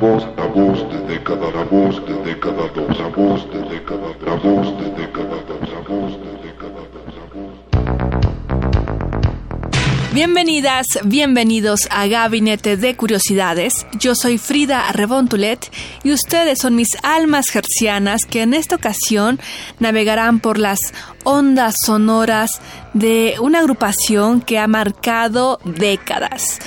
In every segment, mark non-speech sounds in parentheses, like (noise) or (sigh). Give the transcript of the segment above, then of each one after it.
Voz, voz de década, la voz de década dos, voz de década, la voz de década voz de década voz. Bienvenidas, bienvenidos a Gabinete de Curiosidades. Yo soy Frida Rebontulet y ustedes son mis almas gercianas que en esta ocasión navegarán por las ondas sonoras de una agrupación que ha marcado décadas.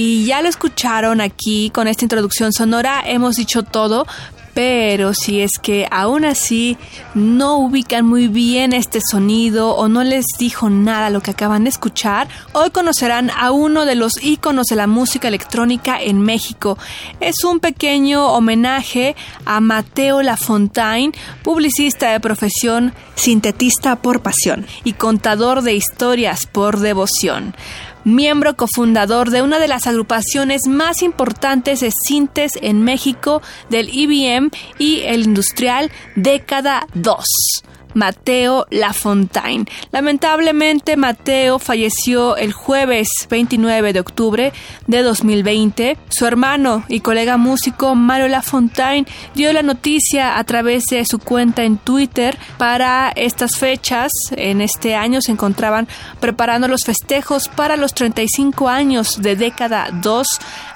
Y ya lo escucharon aquí con esta introducción sonora, hemos dicho todo, pero si es que aún así no ubican muy bien este sonido o no les dijo nada lo que acaban de escuchar, hoy conocerán a uno de los íconos de la música electrónica en México. Es un pequeño homenaje a Mateo Lafontaine, publicista de profesión, sintetista por pasión y contador de historias por devoción miembro cofundador de una de las agrupaciones más importantes de sintes en México del IBM y el industrial Década 2. Mateo Lafontaine. Lamentablemente, Mateo falleció el jueves 29 de octubre de 2020. Su hermano y colega músico Mario Lafontaine dio la noticia a través de su cuenta en Twitter. Para estas fechas, en este año, se encontraban preparando los festejos para los 35 años de década 2,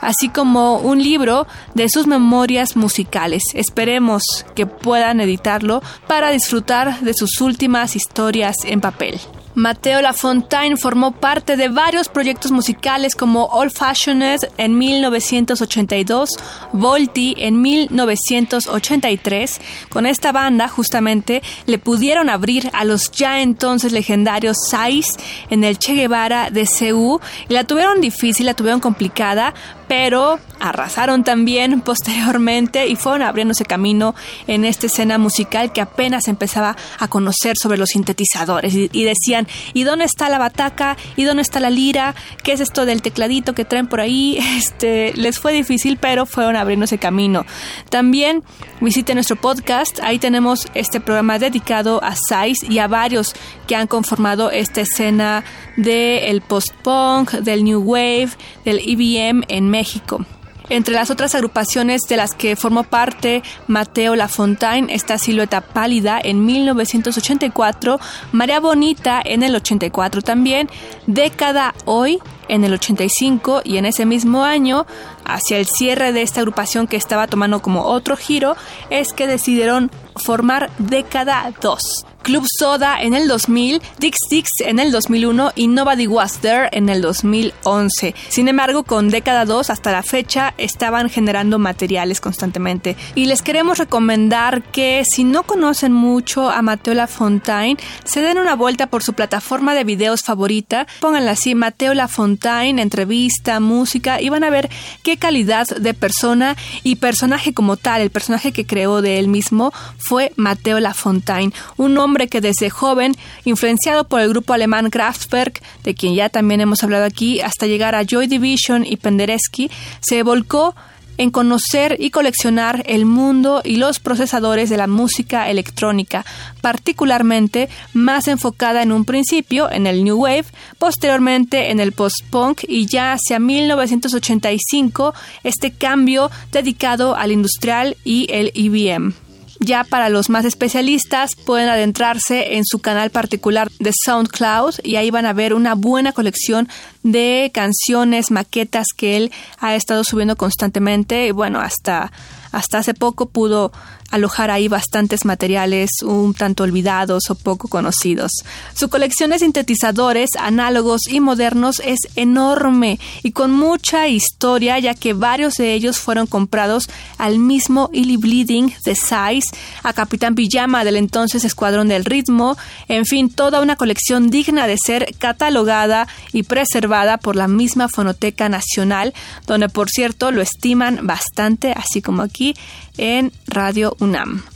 así como un libro de sus memorias musicales. Esperemos que puedan editarlo para disfrutar de sus últimas historias en papel. Mateo Lafontaine formó parte de varios proyectos musicales como Old Fashioned en 1982, Volti en 1983. Con esta banda justamente le pudieron abrir a los ya entonces legendarios Sais en el Che Guevara de CU y la tuvieron difícil, la tuvieron complicada, pero arrasaron también (laughs) posteriormente y fueron abriéndose camino en esta escena musical que apenas empezaba a conocer sobre los sintetizadores y, decían, ¿y dónde está la bataca? ¿Y dónde está la lira? ¿Qué es esto del tecladito que traen por ahí? (laughs) Este, les fue difícil, pero fueron abriéndose camino. También visiten nuestro podcast, ahí tenemos este programa dedicado a Sais y a varios que han conformado esta escena del post-punk, del new wave, del EBM en México. Entre las otras agrupaciones de las que formó parte Mateo Lafontaine está Silueta Pálida en 1984, María Bonita en el 84 también, Década Hoy en el 85 y en ese mismo año, hacia el cierre de esta agrupación que estaba tomando como otro giro, es que decidieron formar Década 2. Club Soda en el 2000, Dix Dix en el 2001 y Nobody Was There en el 2011. Sin embargo, con década 2 hasta la fecha estaban generando materiales constantemente. Y les queremos recomendar que si no conocen mucho a Mateo Lafontaine, se den una vuelta por su plataforma de videos favorita. Pónganla así, Mateo Lafontaine, entrevista, música y van a ver qué calidad de persona y personaje como tal, el personaje que creó de él mismo fue Mateo Lafontaine, un hombre hombre que desde joven, influenciado por el grupo alemán Kraftwerk, de quien ya también hemos hablado aquí, hasta llegar a Joy Division y Penderecki, se volcó en conocer y coleccionar el mundo y los procesadores de la música electrónica, particularmente más enfocada en un principio en el New Wave, posteriormente en el post-punk y ya hacia 1985 este cambio dedicado al industrial y el EBM. Ya para los más especialistas pueden adentrarse en su canal particular de SoundCloud y ahí van a ver una buena colección de canciones, maquetas que él ha estado subiendo constantemente. Y bueno, hasta hasta hace poco pudo alojar ahí bastantes materiales un tanto olvidados o poco conocidos. Su colección de sintetizadores análogos y modernos es enorme y con mucha historia ya que varios de ellos fueron comprados al mismo Illy Bleeding de Size, a Capitán Pijama del entonces Escuadrón del Ritmo, en fin, toda una colección digna de ser catalogada y preservada por la misma Fonoteca Nacional, donde por cierto lo estiman bastante, así como aquí en Radio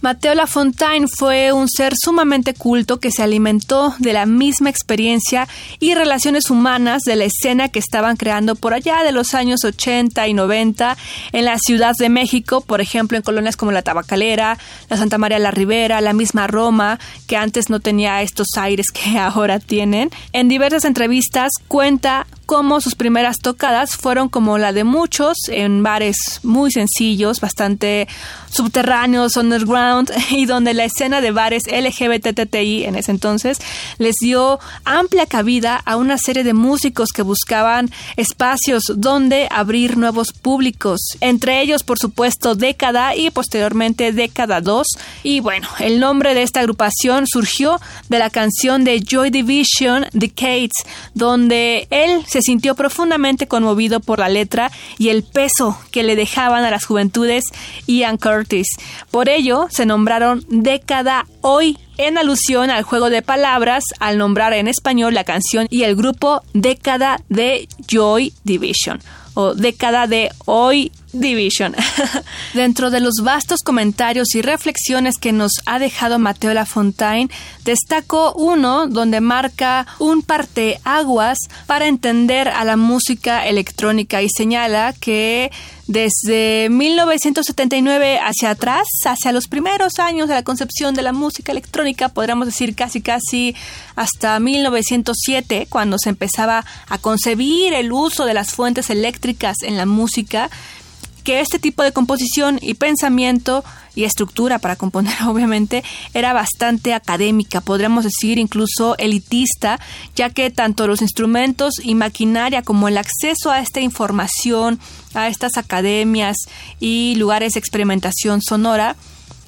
Mateo Lafontaine fue un ser sumamente culto que se alimentó de la misma experiencia y relaciones humanas de la escena que estaban creando por allá de los años 80 y 90 en la Ciudad de México, por ejemplo en colonias como la Tabacalera, la Santa María la Ribera, la misma Roma, que antes no tenía estos aires que (laughs) ahora tienen. En diversas entrevistas cuenta cómo sus primeras tocadas fueron como la de muchos en bares muy sencillos, bastante subterráneos, underground, (laughs) y donde la escena de bares LGBTTI en ese entonces les dio amplia cabida a una serie de músicos que buscaban espacios donde abrir nuevos públicos, entre ellos por supuesto Década y posteriormente Década 2, y bueno, el nombre de esta agrupación surgió de la canción de Joy Division, Decades, donde él se sintió profundamente conmovido por la letra y el peso que le dejaban a las juventudes Ian Curtis. Por ello, se nombraron Década Hoy en alusión al juego de palabras al nombrar en español la canción y el grupo Década de Joy Division o Década de Hoy Division. (laughs) Dentro de los vastos comentarios y reflexiones que nos ha dejado Mateo Lafontaine, destaco uno donde marca un parteaguas para entender a la música electrónica y señala que desde 1979 hacia atrás, hacia los primeros años de la concepción de la música electrónica, podríamos decir casi casi hasta 1907, cuando se empezaba a concebir el uso de las fuentes eléctricas en la música, que este tipo de composición y pensamiento y estructura para componer, (laughs) obviamente, era bastante académica, podríamos decir incluso elitista, ya que tanto los instrumentos y maquinaria como el acceso a esta información, a estas academias y lugares de experimentación sonora,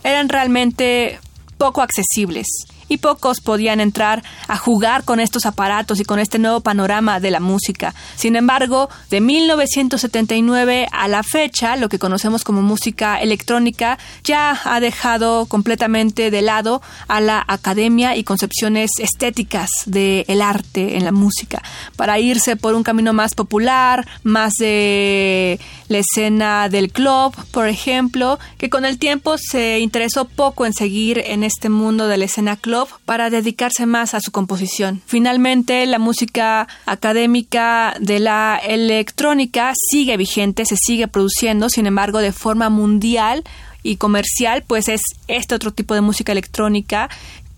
eran realmente poco accesibles y pocos podían entrar a jugar con estos aparatos y con este nuevo panorama de la música. Sin embargo, de 1979 a la fecha, lo que conocemos como música electrónica ya ha dejado completamente de lado a la academia y concepciones estéticas del arte en la música, para irse por un camino más popular, más de la escena del club, por ejemplo, que con el tiempo se interesó poco en seguir en este mundo de la escena club para dedicarse más a su composición. Finalmente, la música académica de la electrónica sigue vigente, se sigue produciendo, sin embargo, de forma mundial y comercial, pues es este otro tipo de música electrónica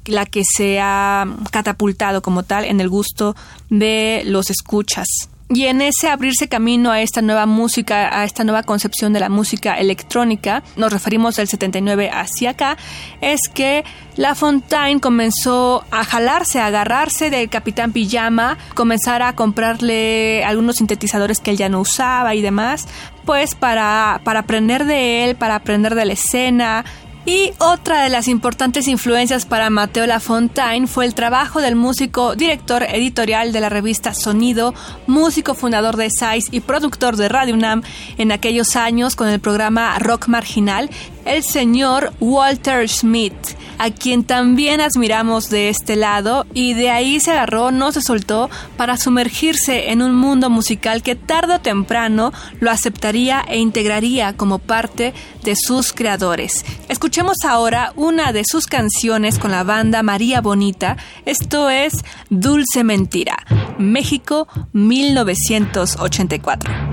la que se ha catapultado como tal en el gusto de los escuchas. Y en ese abrirse camino a esta nueva música, a esta nueva concepción de la música electrónica, nos referimos del 79 hacia acá, es que La Fontaine comenzó a jalarse, a agarrarse del Capitán Pijama, comenzar a comprarle algunos sintetizadores que él ya no usaba y demás, pues para, para aprender de él, para aprender de la escena, y otra de las importantes influencias para Mateo Lafontaine fue el trabajo del músico director editorial de la revista Sonido, músico fundador de Size y productor de Radio UNAM en aquellos años con el programa Rock Marginal, el señor Walter Smith, a quien también admiramos de este lado y de ahí se agarró, no se soltó, para sumergirse en un mundo musical que tarde o temprano lo aceptaría e integraría como parte de sus creadores. Escuchemos ahora una de sus canciones con la banda María Bonita, esto es Dulce Mentira, México 1984.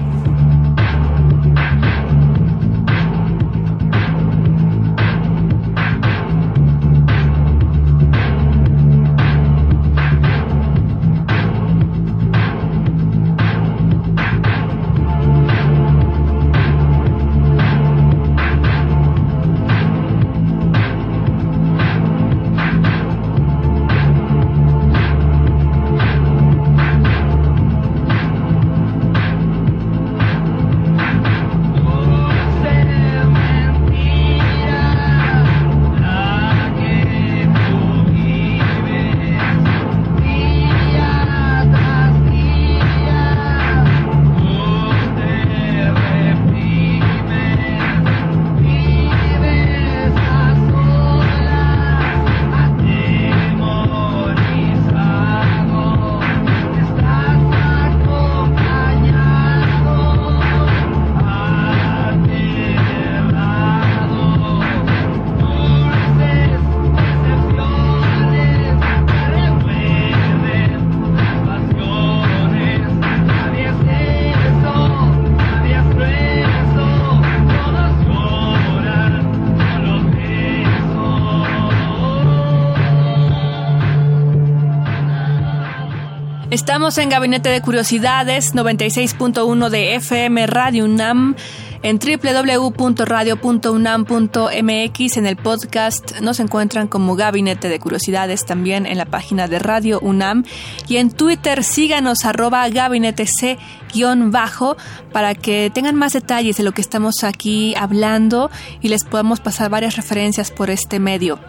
Estamos en Gabinete de Curiosidades 96.1 de FM Radio UNAM en www.radio.unam.mx en el podcast nos encuentran como Gabinete de Curiosidades también en la página de Radio UNAM y en Twitter síganos arroba gabinete C bajo para que tengan más detalles de lo que estamos aquí hablando y les podamos pasar varias referencias por este medio.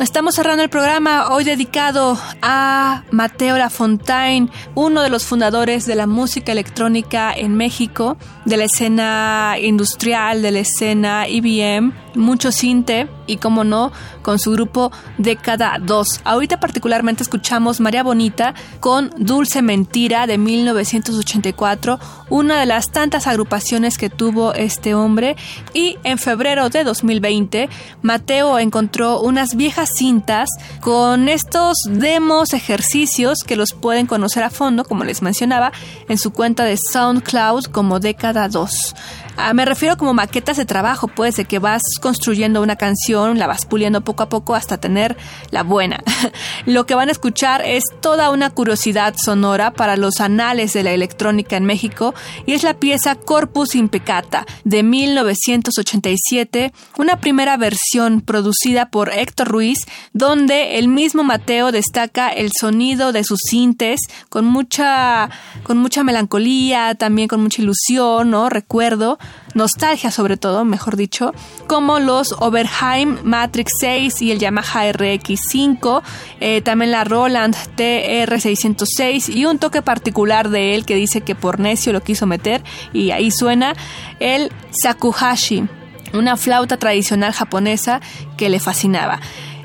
Estamos cerrando el programa hoy dedicado a Mateo Lafontaine, uno de los fundadores de la música electrónica en México, de la escena industrial, de la escena IBM, mucho cinte y, como no, con su grupo Década 2. Ahorita particularmente escuchamos María Bonita con Dulce Mentira de 1984, una de las tantas agrupaciones que tuvo este hombre. Y en febrero de 2020, Mateo encontró unas viejas cintas con estos demos, ejercicios que los pueden conocer a fondo, como les mencionaba, en su cuenta de SoundCloud como Década 2. Ah, me refiero como maquetas de trabajo, pues, de que vas construyendo una canción, la vas puliendo poco a poco hasta tener la buena. (laughs) Lo que van a escuchar es toda una curiosidad sonora para los anales de la electrónica en México y es la pieza Corpus Impecata de 1987, una primera versión producida por Héctor Ruiz, donde el mismo Mateo destaca el sonido de sus sintes con mucha, con mucha melancolía, también con mucha ilusión, ¿no? Recuerdo nostalgia sobre todo, mejor dicho, como los Oberheim Matrix 6 y el Yamaha RX5, eh, también la Roland TR606 y un toque particular de él que dice que por necio lo quiso meter y ahí suena el Sakuhashi, una flauta tradicional japonesa que le fascinaba.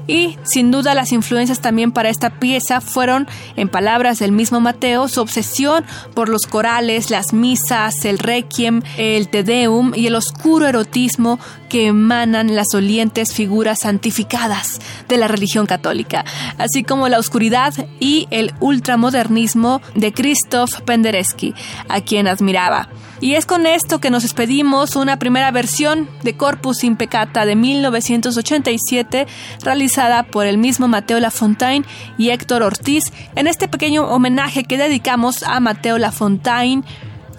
Y sin duda las influencias también para esta pieza fueron, en palabras del mismo Mateo, su obsesión por los corales, las misas, el requiem, el te deum y el oscuro erotismo que emanan las olientes figuras santificadas de la religión católica, así como la oscuridad y el ultramodernismo de Krzysztof Penderecki, a quien admiraba. Y es con esto que nos despedimos una primera versión de Corpus Impecata de 1987 realizada por el mismo Mateo Lafontaine y Héctor Ortiz en este pequeño homenaje que dedicamos a Mateo Lafontaine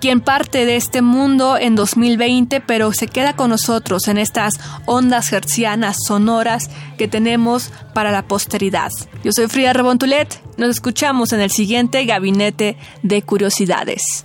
quien parte de este mundo en 2020, pero se queda con nosotros en estas ondas hercianas sonoras que tenemos para la posteridad. Yo soy Frida Rebontulet, nos escuchamos en el siguiente Gabinete de Curiosidades.